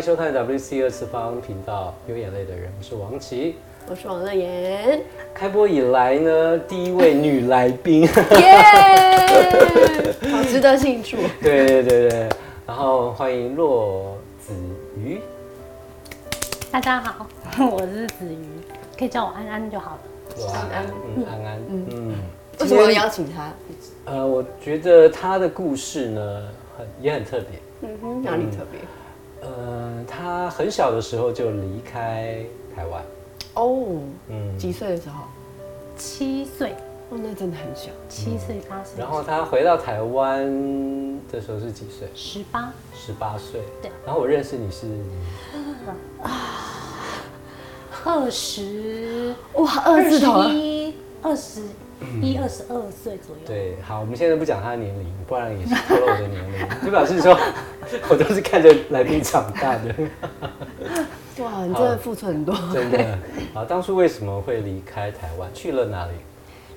迎收看 WC 二次方频道《有眼泪的人》，我是王琦。我是王乐妍，开播以来呢，第一位女来宾，耶，好值得庆祝。对对对对，然后欢迎骆子瑜。大家好，我是子瑜，可以叫我安安就好了。哇安安嗯，安安，嗯，为什么要邀请他？呃，我觉得她的故事呢，很也很特别。嗯哼，哪里特别？呃，他很小的时候就离开台湾，哦，嗯，几岁的时候？七岁，哦，那真的很小。七岁八岁，然后他回到台湾的时候是几岁？十八，十八岁。对。然后我认识你是，二十，哇，二十。一，二十一、二十二岁左右。对，好，我们现在不讲他的年龄，不然也是透露我的年龄，就表示说 我都是看着来宾长大的，哇，你真的付出很多。真的。好，当初为什么会离开台湾？去了哪里？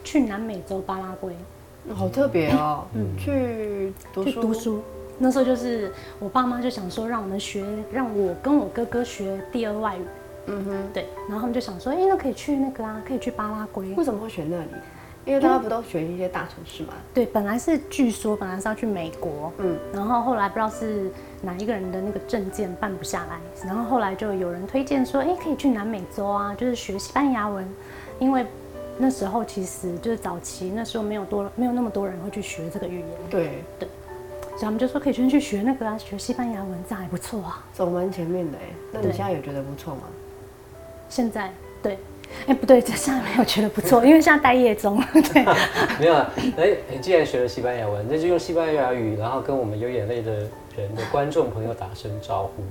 去南美洲巴拉圭好特别哦。嗯，去读书。去读书。那时候就是我爸妈就想说让我们学，让我跟我哥哥学第二外语。嗯哼。对，然后他们就想说，哎、那可以去那个啊，可以去巴拉圭。为什么会选那里？因为大家不都选一些大城市嘛？对，本来是据说本来是要去美国，嗯，然后后来不知道是哪一个人的那个证件办不下来，然后后来就有人推荐说，哎，可以去南美洲啊，就是学西班牙文，因为那时候其实就是早期那时候没有多没有那么多人会去学这个语言，对对，所以他们就说可以先去学那个啊，学西班牙文，这样还不错啊。走蛮前面的哎。那你对现在有觉得不错吗？现在对，哎不对，这现在没有觉得不错，因为现在待业中，对。没有啊，哎，你既然学了西班牙文，那就用西班牙语，然后跟我们有眼泪的人的观众朋友打声招呼。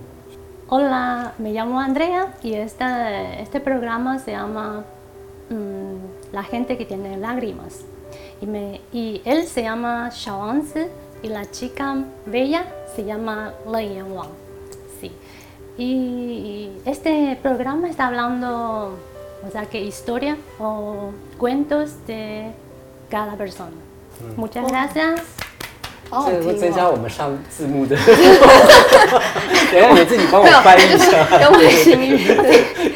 Hola, me llamo Andrea y este, este programa se llama mm, La gente que tiene lágrimas. Y, me, y él se llama Shawanzi y la chica bella se llama Lei Yan Wang. Sí. Y este programa está hablando, o sea, que historia o cuentos de cada persona. Muchas gracias. 好好这个会增。加我们上字幕的。等下你自己帮我翻译一下，跟外星语，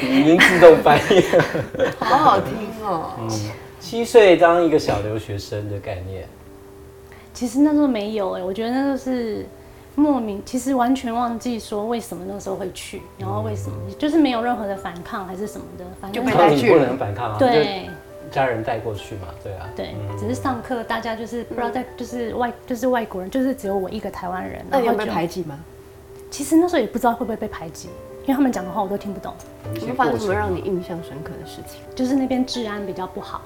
语音自动翻译。好好听哦。七岁当一个小留学生的概念，其实那时候没有哎、我觉得那时候是莫名，其实完全忘记说为什么那时候会去，然后为什么，就是没有任何的反抗还是什么的，反正就不带去了。能反抗啊，对。家人带过去嘛，对啊，对，只是上课大家就是不知道在就是外就是外国人，就是只有我一个台湾人，那你有被就排挤吗？其实那时候也不知道会不会被排挤，因为他们讲的话我都听不懂，有一些有没有发生什么让你印象深刻的事情？就是那边治安比较不好。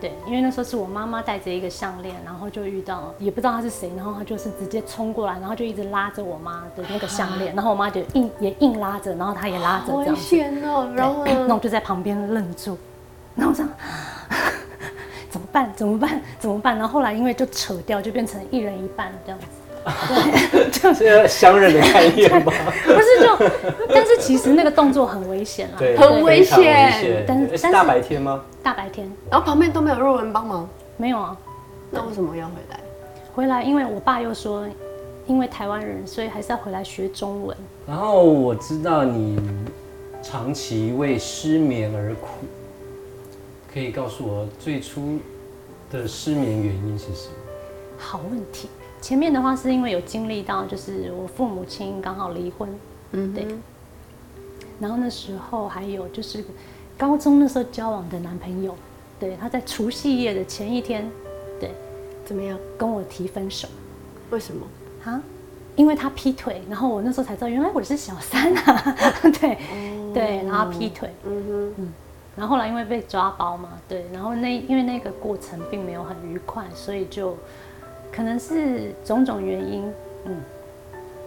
对，因为那时候是我妈妈戴着一个项链，然后就遇到，也不知道他是谁，然后他就是直接冲过来，然后就一直拉着我妈的那个项链，然后我妈就硬也硬拉着，然后他也拉着好危这样子，险哦。然后？那我就在旁边愣住，然后我想 怎么办？怎么办？怎么办？然后后来因为就扯掉，就变成一人一半这样子。对，就是个相认的概念吗？不是就，但是其实那个动作很危险啦，对，很危非常危险险。但是但是是大白天吗？大白天然后旁边都没有路人帮忙，没有啊，那为什么要回来？回来因为我爸又说，因为台湾人，所以还是要回来学中文。然后我知道你长期为失眠而苦，可以告诉我最初的失眠原因是什么？好问题。前面的话是因为有经历到，就是我父母亲刚好离婚，嗯，对。然后那时候还有就是高中那时候交往的男朋友，对，他在除夕夜的前一天，对，怎么样？跟我提分手为什么？啊，因为他劈腿，然后我那时候才知道原来我是小三啊，对、对，然后劈腿，嗯哼，嗯然后后来因为被抓包嘛，对，然后那因为那个过程并没有很愉快，所以就可能是种种原因，嗯，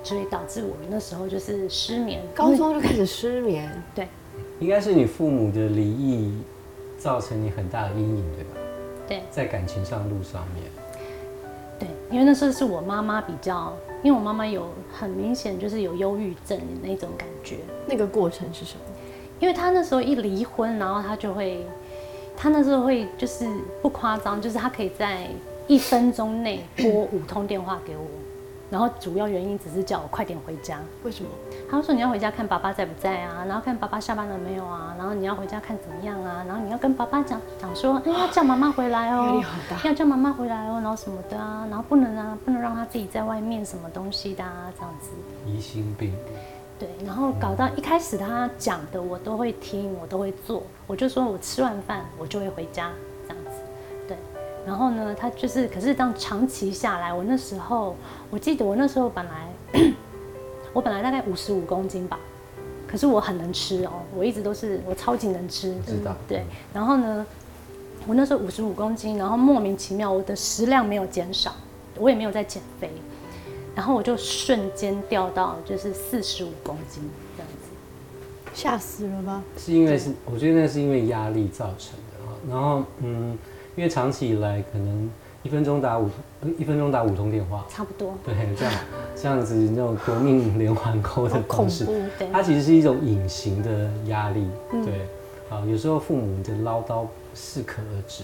所以导致我那时候就是失眠。高中就开始失眠，对应该是你父母的离异造成你很大的阴影，对吧？对在感情上路上面，对，因为那时候是我妈妈比较，因为我妈妈有很明显就是有忧郁症的那种感觉，那个过程是什么？因为她那时候一离婚，然后她就会，她那时候会就是不夸张，就是她可以在一分钟内拨五通电话给我。然后主要原因只是叫我快点回家。为什么？他说你要回家看爸爸在不在啊，然后看爸爸下班了没有啊，然后你要回家看怎么样啊，然后你要跟爸爸讲讲说，哎，要叫妈妈回来哦 要叫妈妈回来哦，然后什么的啊，然后不能啊，不能让他自己在外面什么东西的啊，这样子。疑心病，对，然后搞到一开始他讲的我都会听，我都会做，我就说我吃完饭我就会回家。然后呢，他就是，可是当长期下来，我那时候我记得我那时候本来 我本来大概五十五公斤吧，可是我很能吃哦，我一直都是我超级能吃，知道对。然后呢，我那时候五十五公斤，然后莫名其妙我的食量没有减少，我也没有在减肥，然后我就瞬间掉到就是四十五公斤这样子。吓死了吧？是因为是我觉得那是因为压力造成的啊。然后嗯，因为长期以来可能一分钟打五一分钟打五通电话，差不多，对，这样这样子那种革命 连环扣的好恐方式，对，它其实是一种隐形的压力，嗯对，啊，有时候父母的唠叨适可而止，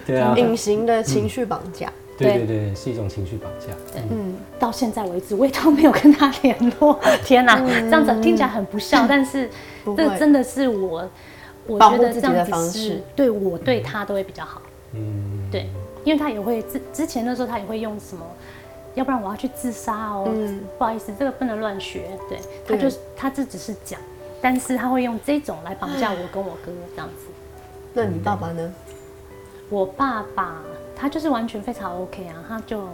对啊，隐形的情绪绑架。对对对，是一种情绪绑架，嗯，到现在为止我也都没有跟他联络。天哪，这样子听起来很不孝，但是这真的是我，我觉得自己的方这样子式是对我对他都会比较好。嗯，对，因为他也会之之前的时候，他也会用什么，要不然我要去自杀哦。嗯不好意思，这个不能乱学。对，他就是他这只是讲，但是他会用这种来绑架我跟我哥这样子。那你爸爸呢？我爸爸他就是完全非常 OK 啊，他就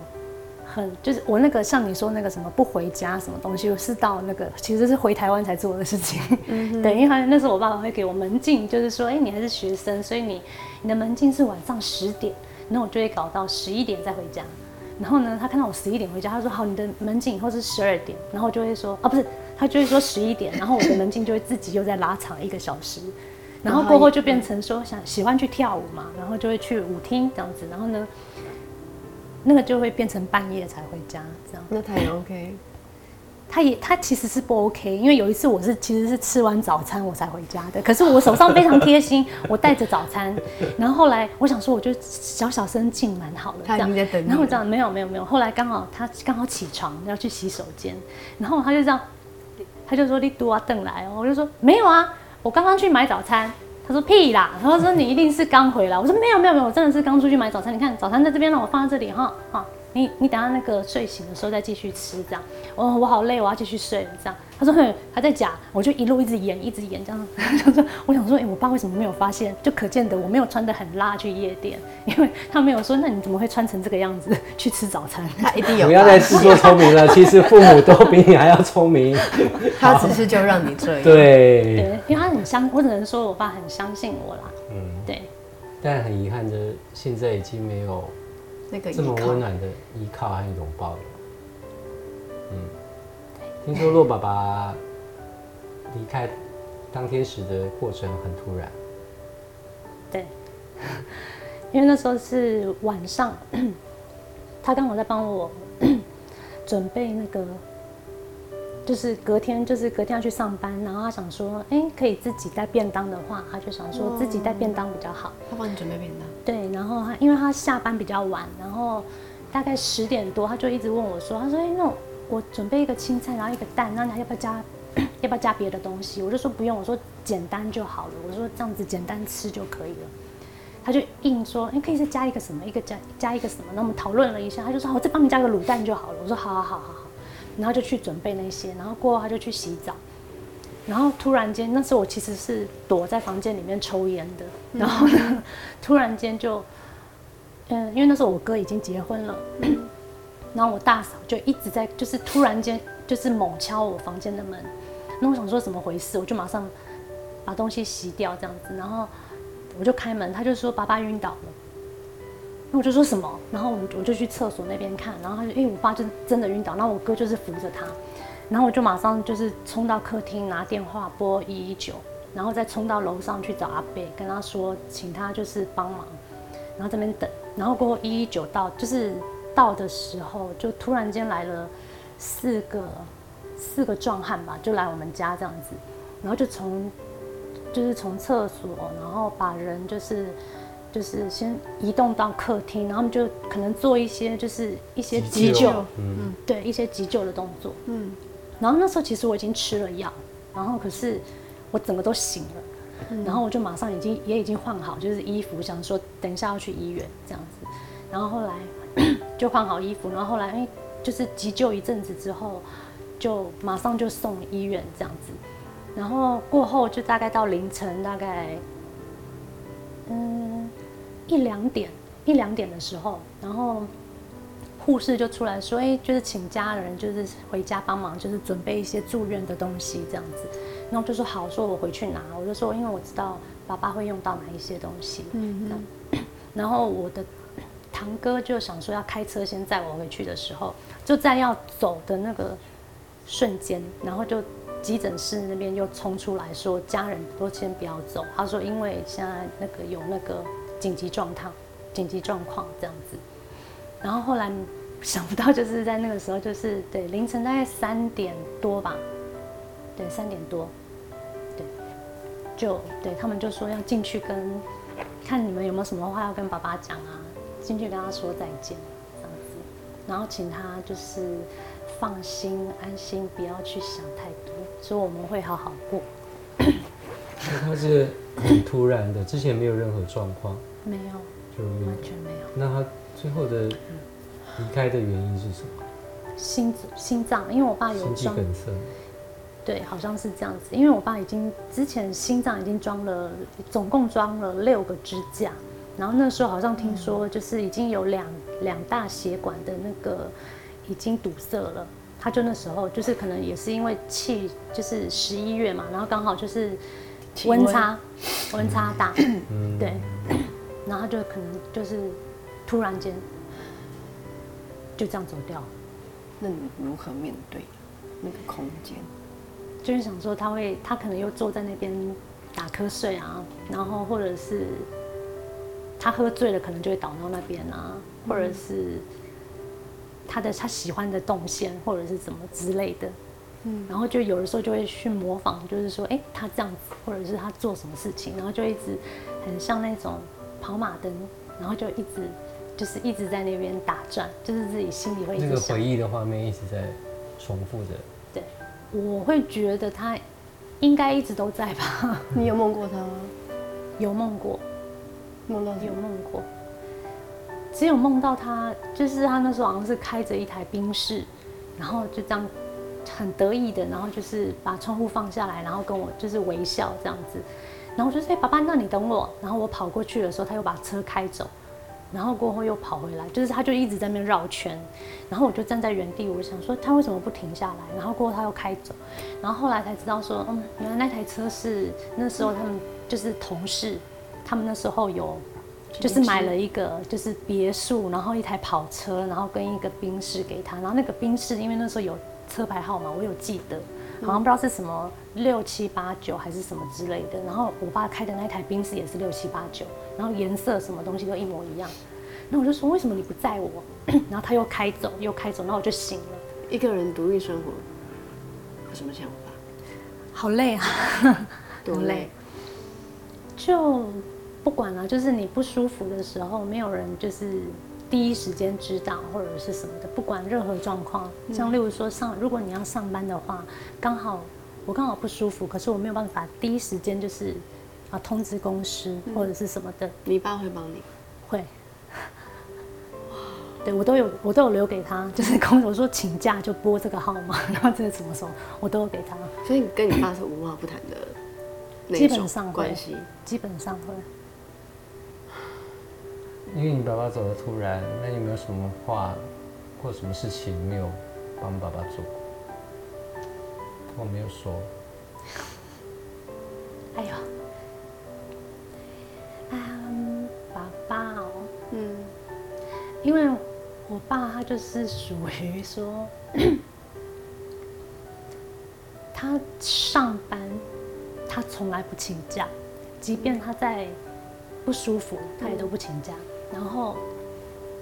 很就是我那个像你说那个什么不回家什么东西，我是到那个其实是回台湾才做的事情。对，因为他那时候我爸爸会给我门禁，就是说，哎、你还是学生，所以你你的门禁是晚上十点，那我就会搞到十一点再回家。然后呢，他看到我十一点回家，他说好，你的门禁以后是十二点，然后我就会说啊，不是，他就会说十一点，然后我的门禁就会自己又再拉长一个小时。然后过后就变成说想喜欢去跳舞嘛，然后就会去舞厅这样子，然后呢，那个就会变成半夜才回家这样。那他也 OK。他也他其实是不 OK，因为有一次我是其实是吃完早餐我才回家的，可是我手上非常贴心，我带着早餐，然后后来我想说我就小小声进门好了，他已这样经在等你然后这样没有没有没有，后来刚好他刚好起床要去洗手间，然后他就这样，他就说你多啊邓来哦，我就说没有啊，我刚刚去买早餐。他说屁啦，他说你一定是刚回来。我说没有没有没有，我真的是刚出去买早餐。你看早餐在这边，让我放在这里哈，哈，你你等下那个睡醒的时候再继续吃这样。哦，我好累，我要继续睡这样。他说哼，还在假，我就一路一直演一直演这样。他说我想说，哎、我爸为什么没有发现？就可见的我没有穿的很辣去夜店，因为他没有说，那你怎么会穿成这个样子 去吃早餐？他一定有不要再自作聪明了，其实父母都比你还要聪明，他只是就让你这样。对，对，因为他很相，我只能说我爸很相信我啦。嗯，对，但很遗憾的，现在已经没有那个这么温暖的依靠和拥抱了。嗯，听说洛爸爸离开当天使的过程很突然，对，因为那时候是晚上，他刚好在帮我 准备那个，就是隔天就是隔天要去上班，然后他想说，哎、可以自己带便当的话，他就想说自己带便当比较好。他帮你准备便当。对，然后他因为他下班比较晚，然后大概十点多，他就一直问我说，他说，哎、那我准备一个青菜，然后一个蛋，那你还要不要加？要不要加别的东西？我就说不用，我说简单就好了，我说这样子简单吃就可以了。他就硬说，哎、可以再加一个什么，一个加加一个什么。那我们讨论了一下，他就说好，我再帮你加个卤蛋就好了。我说好好好好好，然后就去准备那些，然后过后他就去洗澡。然后突然间，那时候我其实是躲在房间里面抽烟的，然后呢，突然间就，嗯，因为那时候我哥已经结婚了，然后我大嫂就一直在，就是突然间就是猛敲我房间的门，那我想说怎么回事，我就马上把东西洗掉这样子，然后我就开门，他就说爸爸晕倒了。那我就说什么，然后我我就去厕所那边看，然后他就因为我爸就真的晕倒，然后我哥就是扶着他，然后我就马上就是冲到客厅拿电话拨一一九，然后再冲到楼上去找阿贝，跟他说请他就是帮忙，然后这边等，然后过后一一九到就是到的时候，就突然间来了四个四个壮汉吧，就来我们家这样子，然后就从就是从厕所，然后把人就是就是先移动到客厅，然后他们就可能做一些就是一些急急救救，嗯，对一些急救的动作。嗯，然后那时候其实我已经吃了药，然后可是我整个都醒了，然后我就马上已经也已经换好就是衣服，想说等一下要去医院这样子。然后后来就换好衣服，然后后来因为就是急救一阵子之后，就马上就送医院这样子。然后过后就大概到凌晨大概嗯一两点一两点的时候，然后护士就出来说，哎，就是请家人就是回家帮忙，就是准备一些住院的东西这样子。然后就说好，说我回去拿。我就说，因为我知道爸爸会用到哪一些东西。嗯 然后我的堂哥就想说要开车先载我回去的时候，就在要走的那个瞬间，然后就急诊室那边又冲出来说，家人都先不要走。他说，因为现在那个有那个紧急状况，紧急状况这样子。然后后来想不到，就是在那个时候，就是对凌晨大概三点多吧，对三点多，对，就对他们就说要进去跟看你们有没有什么话要跟爸爸讲啊，进去跟他说再见这样子，然后请他就是放心安心，不要去想太多，说我们会好好过。那他是很突然的，之前没有任何状况，没有，就完全没有。那他最后的离开的原因是什么？心心脏，因为我爸有心肌装梗塞。对，好像是这样子。因为我爸已经之前心脏已经装了，总共装了六个支架，然后那时候好像听说就是已经有两两大血管的那个已经堵塞了。他就那时候就是可能也是因为气，就是十一月嘛，然后刚好就是温温差温差大，嗯，对，然后他就可能就是突然间就这样走掉了。那你如何面对那个空间？就是想说他会，他可能又坐在那边打瞌睡啊，然后或者是他喝醉了，可能就会倒到那边啊，或者是他的他喜欢的动线，或者是怎么之类的。嗯，然后就有的时候就会去模仿，就是说，哎，他这样子，或者是他做什么事情，然后就一直很像那种跑马灯，然后就一直就是一直在那边打转，就是自己心里会一直想那个回。忆的画面一直在重复着。对，我会觉得他应该一直都在吧。你有梦过他吗？有梦过，梦到？有梦过，只有梦到他，就是他那时候好像是开着一台宾士，然后就这样很得意的，然后就是把窗户放下来，然后跟我就是微笑这样子，然后我就说：“、爸爸，那你等我。”然后我跑过去的时候，他又把车开走，然后过后又跑回来，就是他就一直在那边绕圈，然后我就站在原地，我想说他为什么不停下来？然后过后他又开走，然后后来才知道说，嗯，原来那台车是那时候他们就是同事，他们那时候有就是买了一个就是别墅，然后一台跑车，然后跟一个宾士给他，然后那个宾士因为那时候有车牌号码，我有记得，好像不知道是什么六七八九还是什么之类的，然后我爸开的那台宾士也是六七八九，然后颜色什么东西都一模一样，那我就说为什么你不载我？然后他又开走又开走，然后我就醒了，一个人独立生活有什么想法？好累啊，多累？就不管了，就是你不舒服的时候，没有人就是第一时间知道或者是什么的，不管任何状况，像例如说上，如果你要上班的话，刚好我刚好不舒服，可是我没有办法第一时间就是啊通知公司或者是什么的，你爸会帮你？会。对我都有，我都有留给他，就是公我说请假就拨这个号码，然后这个什么时候我都有给他，所以你跟你爸是无话不谈的基本上关系。基本上会。因为你爸爸走的突然，那你有没有什么话或什么事情没有帮爸爸做？我没有说，哎呦，嗯，爸爸哦，嗯，因为我爸他就是属于说，他上班他从来不请假，即便他在不舒服，他也都不请假。然后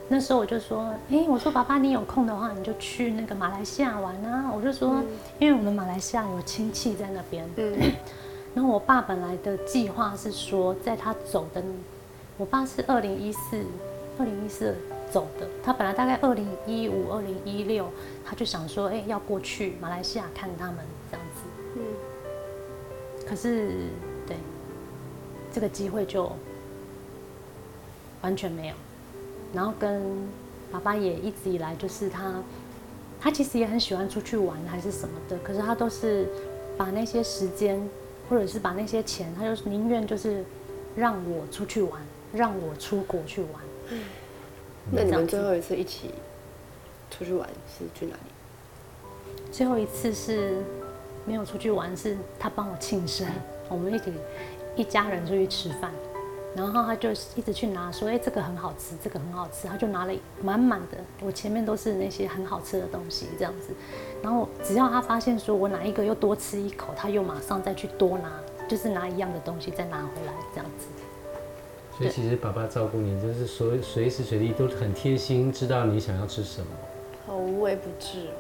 那时候我就说，哎、我说爸爸，你有空的话，你就去那个马来西亚玩啊。我就说，因为我们马来西亚有亲戚在那边，嗯然后我爸本来的计划是说，在他走的我爸是二零一四，二零一四走的。他本来大概二零一五、二零一六，他就想说，哎、要过去马来西亚看他们这样子。嗯，可是，对，这个机会就完全没有。然后跟爸爸也一直以来就是他，他其实也很喜欢出去玩还是什么的，可是他都是把那些时间或者是把那些钱，他就宁愿就是让我出去玩，让我出国去玩。那你们最后一次一起出去玩是去哪里？最后一次是没有出去玩，是他帮我庆生，我们一起一家人出去吃饭，然后他就一直去拿说，哎、这个很好吃，这个很好吃，他就拿了满满的，我前面都是那些很好吃的东西这样子，然后只要他发现说我哪一个又多吃一口，他又马上再去多拿，就是拿一样的东西再拿回来这样子。所以其实爸爸照顾你，就是随随时随地都很贴心，知道你想要吃什么。好无微不至哦。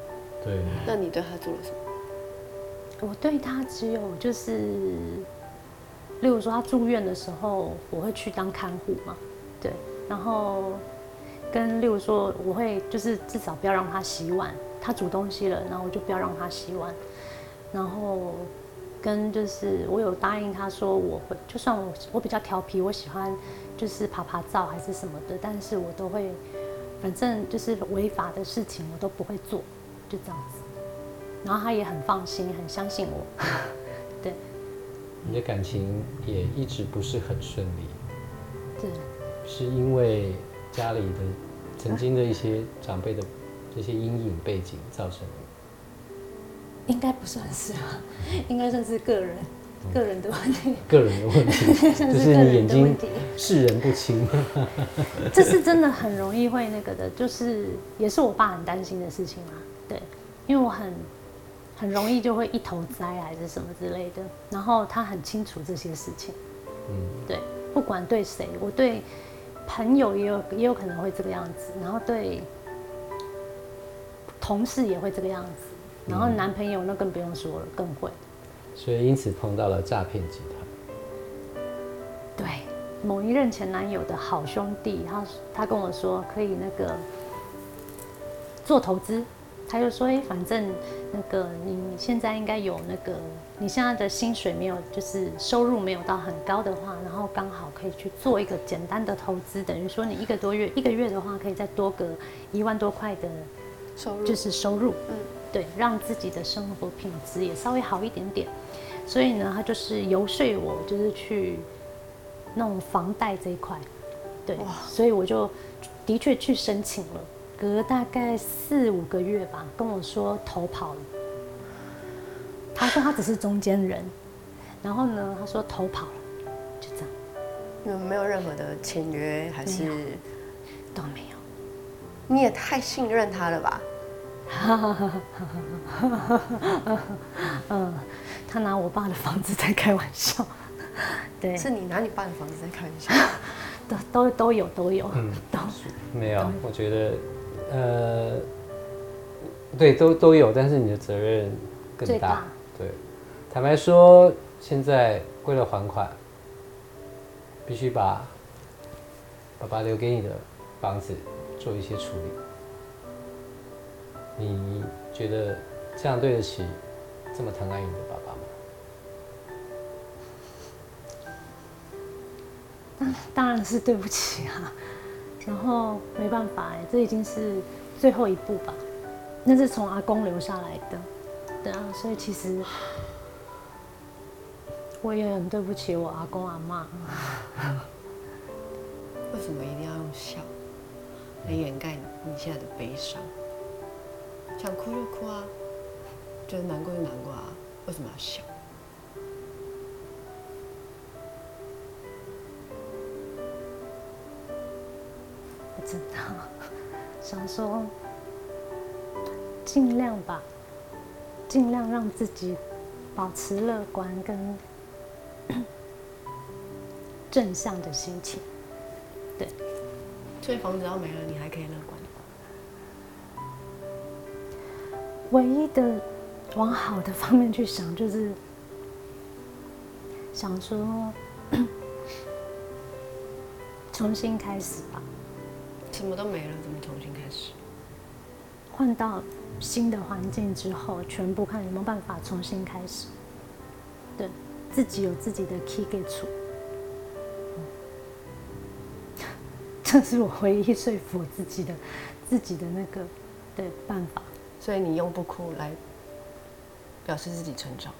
对，那你对他做了什么？我对他只有就是，例如说他住院的时候，我会去当看护嘛，对，然后跟例如说我会就是至少不要让他洗碗，他煮东西了，然后我就不要让他洗碗，然后跟就是我有答应他说我会，就算我我比较调皮，我喜欢就是爬爬照还是什么的，但是我都会，反正就是违法的事情我都不会做，就这样子。然后他也很放心，很相信我。对你的感情也一直不是很顺利，对，是因为家里的曾经的一些长辈的这些阴影背景造成的。应该不算是啊，应该算是个人个人的问题，个人的问题，算就是眼睛。视人不清。这是真的很容易会那个的，就是也是我爸很担心的事情嘛。对，因为我很很容易就会一头栽还是什么之类的，然后他很清楚这些事情。嗯，对，不管对谁，我对朋友也有也有可能会这个样子，然后对同事也会这个样子，然后男朋友那更不用说了，更会。所以因此碰到了诈骗集团。对，某一任前男友的好兄弟，他他跟我说可以那个做投资，他就说，哎、反正那个你现在应该有那个，你现在的薪水没有，就是收入没有到很高的话，然后刚好可以去做一个简单的投资，等于说你一个多月，一个月的话可以再多个一万多块的，收入。就是收入，嗯。对，让自己的生活品质也稍微好一点点。所以呢，他就是游说我，就是去弄房贷这一块，对，所以我就的确去申请了，隔大概四五个月吧，跟我说投跑了。他说他只是中间人，然后呢，他说投跑了，就这样没有任何的签约，还是都没有。你也太信任他了吧？嗯，他拿我爸的房子在开玩笑，对，是你拿你爸的房子在开玩笑？都都都有都有，嗯都没有，我觉得，呃，对，都都有，但是你的责任更大。大对，坦白说，现在为了还款，必须把爸爸留给你的房子做一些处理。你觉得这样对得起这么疼爱你的爸爸吗？当然是对不起啊。然后没办法哎，这已经是最后一步吧，那是从阿公留下来的，对啊，所以其实我也很对不起我阿公阿妈。为什么一定要用笑来掩盖你现在的悲伤？想哭就哭啊，觉得难过就难过啊，为什么要笑？知道，想说尽量吧，尽量让自己保持乐观跟 正向的心情。对，所以房子要没了，你还可以乐观。唯一的往好的方面去想，就是 想说，重新开始吧，什么都没了，怎么重新开始？换到新的环境之后，全部看有没有办法重新开始。对自己有自己的 key 给出，这是我唯一说服我自己的自己的那个对办法。所以你用不哭来表示自己成长。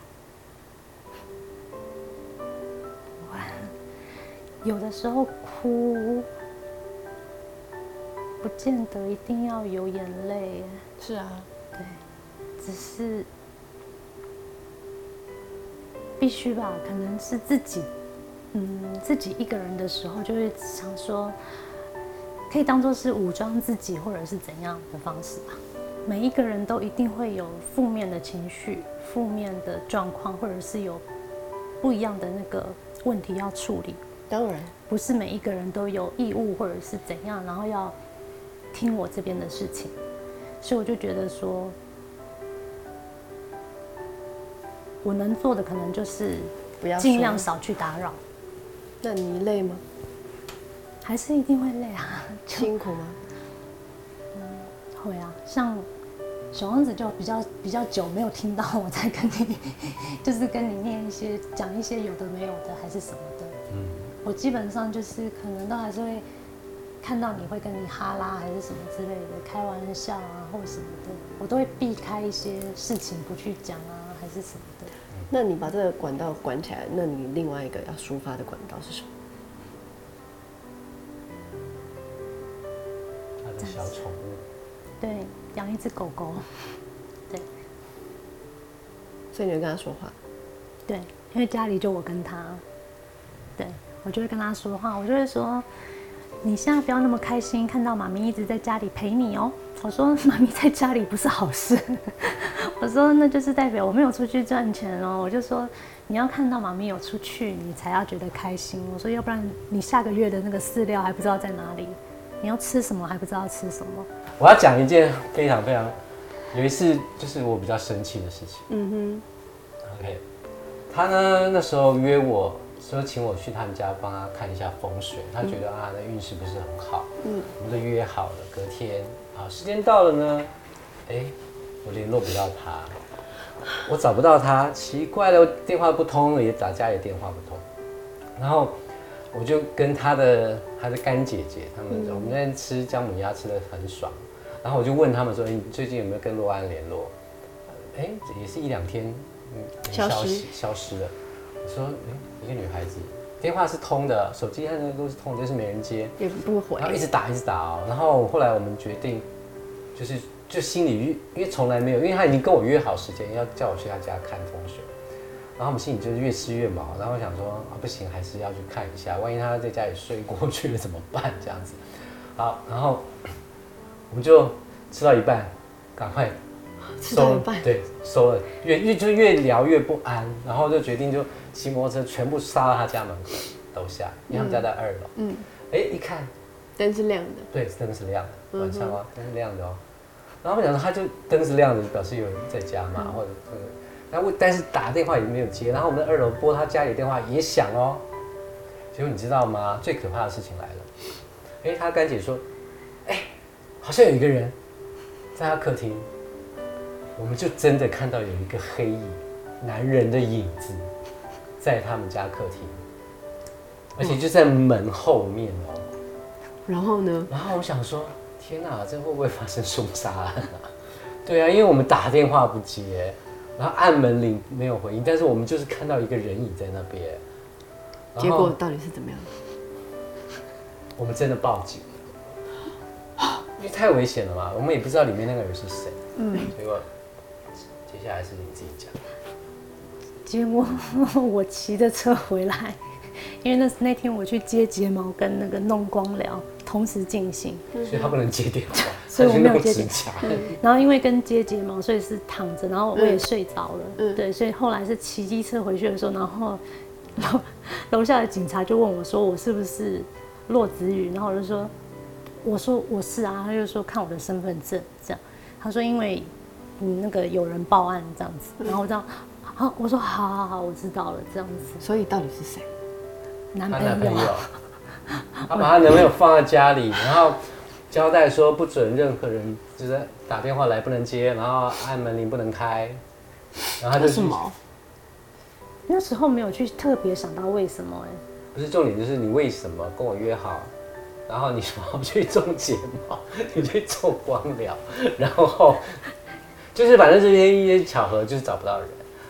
有的时候哭，不见得一定要有眼泪。是啊，对，只是必须吧，可能是自己，嗯，自己一个人的时候，就会想说，可以当做是武装自己，或者是怎样的方式吧。每一个人都一定会有负面的情绪、负面的状况，或者是有不一样的那个问题要处理。当然，不是每一个人都有义务或者是怎样，然后要听我这边的事情，所以我就觉得说，我能做的可能就是不要尽量。少去打扰，那你累吗？还是一定会累啊，辛苦吗？会啊，像小王子就比较比较久没有听到我在跟你，就是跟你念一些讲一些有的没有的还是什么的，嗯，我基本上就是可能都还是会看到你会跟你哈拉还是什么之类的开玩笑啊或什么的，我都会避开一些事情不去讲啊还是什么的。那你把这个管道关起来，那你另外一个要抒发的管道是什么？他的小宠物，对，养一只狗狗，对所以你会跟他说话。对，因为家里就我跟他，对我就会跟他说话，我就会说。你现在不要那么开心，看到妈咪一直在家里陪你哦。我说妈咪在家里不是好事，我说那就是代表我没有出去赚钱哦。我就说你要看到妈咪有出去，你才要觉得开心。我说要不然你下个月的那个饲料还不知道在哪里，你要吃什么还不知道吃什么。我要讲一件非常非常，有一次就是我比较生气的事情。嗯 OK，他呢那时候约我说请我去他们家帮他看一下风水，他觉得啊那运势不是很好，嗯我们都约好了，隔天啊时间到了呢，哎，我联络不到他，我找不到他，奇怪了，电话不通，也打家里电话不通，然后我就跟他的他的干姐姐他们，我们那天吃姜母鸭吃的很爽，然后我就问他们说，哎你最近有没有跟洛安联络？哎，也是一两天，嗯，消失息消失了。我说，哎，一个女孩子，电话是通的，手机和那个都是通的，就是没人接，也不回然。后一直打一直打哦。然后后来我们决定，就是就心里越，因为从来没有，因为他已经跟我约好时间要叫我去他家看风水，然后我们心里就是越吃越毛，然后想说啊不行，还是要去看一下，万一他在家里睡过去了怎么办？这样子，好，然后我们就吃到一半，赶快吃到一半，对，收了，越越就越聊越不安，然后就决定就骑摩托车全部杀到他家门口楼下，因为他们家在二楼。嗯，哎、一看，灯是亮的。对，灯是亮的，晚上哦，灯是亮的哦。然后我想说，他就灯是亮的，表示有人在家嘛，嗯或者这个，然后但是打电话也没有接，然后我们的二楼拨他家里电话也响哦。结果你知道吗？最可怕的事情来了，哎、他干姐说，哎、好像有一个人在他客厅，我们就真的看到有一个黑影，男人的影子在他们家客厅，而且就在门后面哦。然后呢？然后我想说，天哪，这会不会发生凶杀案啊？对啊，因为我们打电话不接，然后按门铃没有回应，但是我们就是看到一个人影在那边。结果到底是怎么样？我们真的报警了，因为太危险了嘛，我们也不知道里面那个人是谁。嗯，结果接下来是你自己讲。结果我骑着车回来，因为那那天我去接睫毛跟那个弄光疗同时进行，所以他不能接电话，所以我没有接电指甲。然后因为跟接睫毛，所以是躺着，然后我也睡着了。嗯。对，所以后来是骑机车回去的时候，然后楼楼下的警察就问我说我是不是骆子宇，然后我就说我说我是啊，他就说看我的身份证这样，他说因为你那个有人报案这样子，然后我这样。好，我说好好好，我知道了，这样子。所以到底是谁？男朋友，男朋友，他把他男朋友放在家里，然后交代说不准任何人就是打电话来不能接，然后按门铃不能开，然后他就去为什么？那时候没有去特别想到为什么哎、不是重点，就是你为什么跟我约好，然后你说要去种睫毛，你去做光疗，然后就是反正这些一些巧合就是找不到人。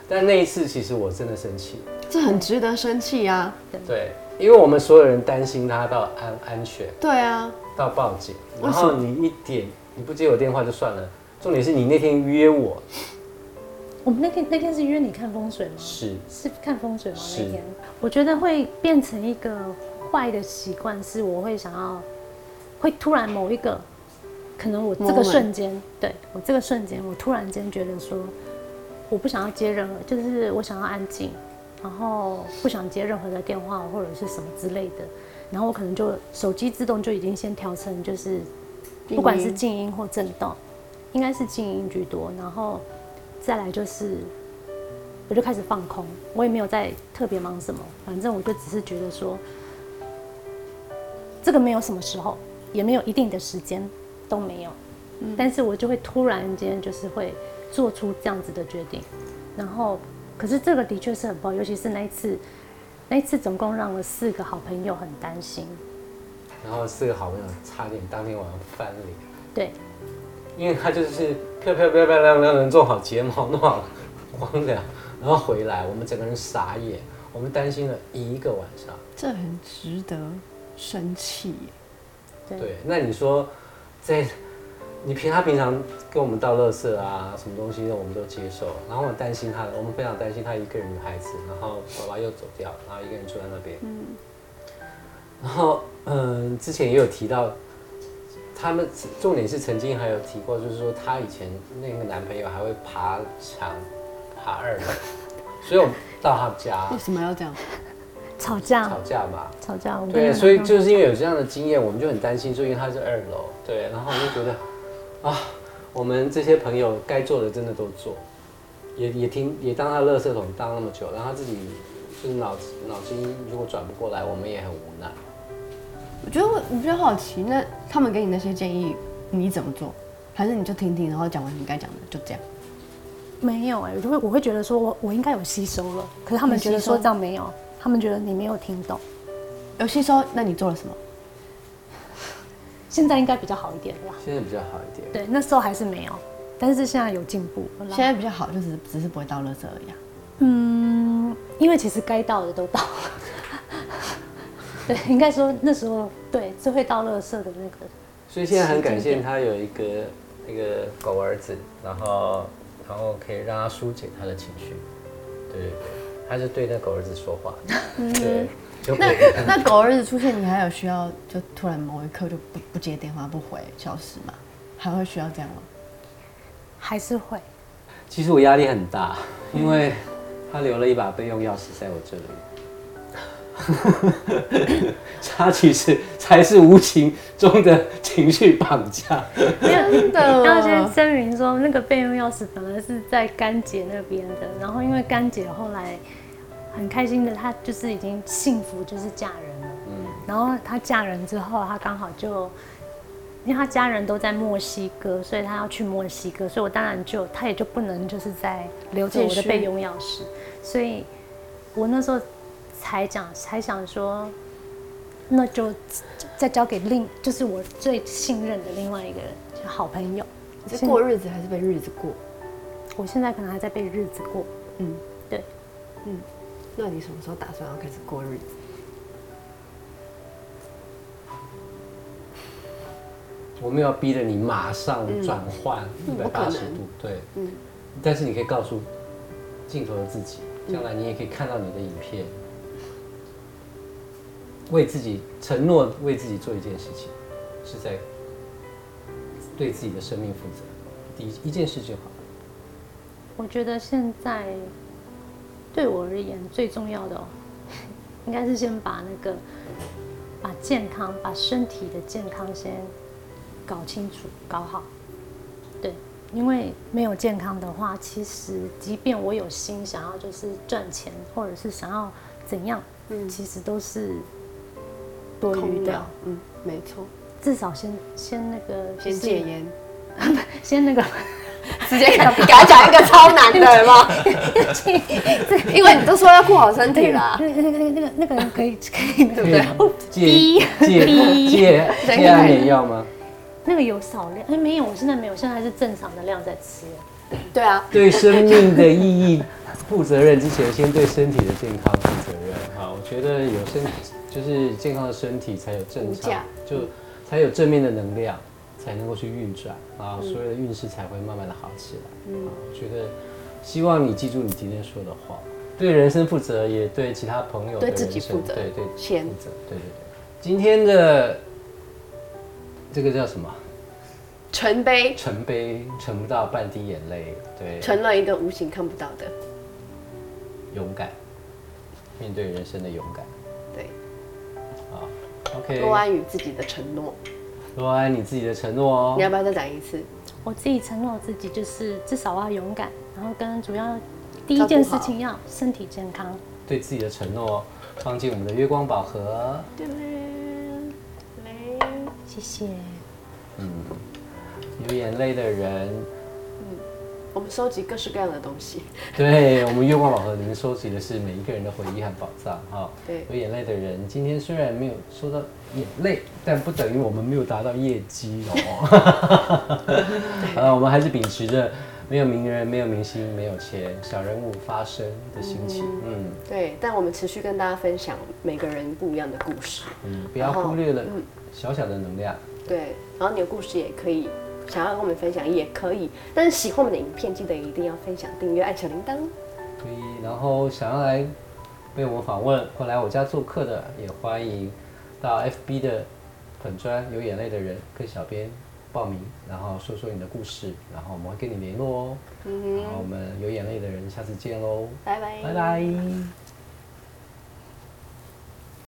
但那一次其实我真的生气，这很值得生气啊！对，因为我们所有人担心他到安安全，对啊，到报警，然后你一点你不接我电话就算了，重点是你那天约我我们那天那天是约你看风水吗？是是看风水吗？那天我觉得会变成一个坏的习惯，是我会想要，会突然某一个，可能我这个瞬间，对我这个瞬间，我突然间觉得说，我不想要接任何，就是我想要安静，然后不想接任何的电话或者是什么之类的，然后我可能就手机自动就已经先调成就是，不管是静音或震动，应该是静音居多，然后再来就是我就开始放空，我也没有在特别忙什么，反正我就只是觉得说，这个没有什么时候，也没有一定的时间，都没有，但是我就会突然间就是会做出这样子的决定，然后可是这个的确是很不好，尤其是那一次，那一次总共让了四个好朋友很担心，然后四个好朋友差点当天晚上翻脸。对，因为他就是漂漂漂漂亮亮的做好睫毛，弄好光疗，然后回来，我们整个人傻眼，我们担心了一个晚上。这很值得生气。对对，那你说，在你平他平常跟我们倒垃圾啊，什么东西我们都接受，然后我担心他，我们非常担心他一个人女孩子，然后爸爸又走掉，然后一个人住在那边。嗯。然后，嗯，之前也有提到，他们重点是曾经还有提过，就是说她以前那个男朋友还会爬墙、爬二楼，所以我们到他们家为什么要这样？吵架吵架嘛。吵架，对，所以就是因为有这样的经验，我们就很担心，说因为他是二楼，对，然后我就觉得啊，我们这些朋友该做的真的都做，也也听也当他垃圾桶当那么久，然后他自己就是脑子脑筋如果转不过来，我们也很无奈。我觉得我我比较好奇，那他们给你那些建议，你怎么做？还是你就听听，然后讲完你该讲的，就这样？没有哎、我就会我会觉得说我我应该有吸收了，可是他们觉得说这样没有，他们觉得你没有听懂。有吸收，那你做了什么？现在应该比较好一点了啦，现在比较好一点，对，那时候还是没有，但是现在有进步。现在比较好，就只是只是不会倒垃圾而已、啊。嗯，因为其实该到的都到了。对，应该说那时候对最会倒垃圾的那个，所以现在很感谢他有一个那个狗儿子，然后然后可以让他疏解他的情绪，对对对，他是对那狗儿子说话，对，那那狗儿子出现，你还有需要就突然某一刻就不不接电话不回消失吗？还会需要这样吗？还是会。其实我压力很大，因为他留了一把备用钥匙在我这里。他其实才是无情中的情绪绑架。真的要先声明说，那个备用钥匙本来是在甘姐那边的，然后因为甘姐后来很开心的，她就是已经幸福，就是嫁人了。嗯，然后她嫁人之后，她刚好就，因为她家人都在墨西哥，所以她要去墨西哥，所以我当然就她也就不能就是在留着我的备用钥匙，所以我那时候才讲才想说，那就再交给另就是我最信任的另外一个人，就好朋友。你是过日子还是被日子过？我现在可能还在被日子过，嗯，对，嗯。那你什么时候打算要开始过日子？我没有要逼着你马上转换一百八十度，对，嗯。但是你可以告诉镜头的自己，将来你也可以看到你的影片，为自己承诺，为自己做一件事情，是在对自己的生命负责。第一一件事就好。我觉得现在对我而言最重要的、哦，应该是先把那个把健康、把身体的健康先搞清楚、搞好。对，因为没有健康的话，其实即便我有心想要就是赚钱，或者是想要怎样，嗯其实都是多余的嗯，没错，至少先先那个先就是戒烟，先那个，直接给他 给他讲一个超难的，有吗？因为你都说要顾好身体啦，那个那个那个那个那个可以可以对不对？戒逼戒逼戒戒安眠药吗？那个有少量，哎没有，我现在没有，现在还是正常的量在吃。对啊，对生命的意义负责任之前，先对身体的健康负责任。好，我觉得有身就是健康的身体，才有正常，就才有正面的能量，才能够去运转啊，所有的运势才会慢慢的好起来。嗯，我觉得希望你记住你今天说的话，对人生负责，也对其他朋友对自己负责对对先负责，对对对。今天的这个叫什么？纯杯盛杯盛不到半滴眼泪，对，成了一个无形看不到的，勇敢，面对人生的勇敢。，OK。多安于自己的承诺。多安你自己的承诺哦你。要不要再讲一次？我自己承诺自己就是至少要勇敢，然后跟主要第一件事情要身体健康。对自己的承诺哦，放进我们的月光宝盒。对，来，谢谢。嗯，流眼泪的人，我们收集各式各样的东西。对我们月光宝盒里面收集的是每一个人的回忆和宝藏哈。对有眼泪的人，今天虽然没有收到眼泪，但不等于我们没有达到业绩哦。呃，我们还是秉持着没有名人、没有明星、没有钱，小人物发声的心情。嗯对，但我们持续跟大家分享每个人不一样的故事。嗯，不要忽略了小小的能量。对，然后你的故事也可以想要跟我们分享，也可以。但是喜欢我们的影片，记得一定要分享、订阅、按小铃铛。可以，然后想要来被我们访问或来我家做客的，也欢迎到 FB 的粉砖有眼泪的人跟小编报名，然后说说你的故事，然后我们会跟你联络哦。然后我们有眼泪的人，下次见喽，拜拜，拜拜。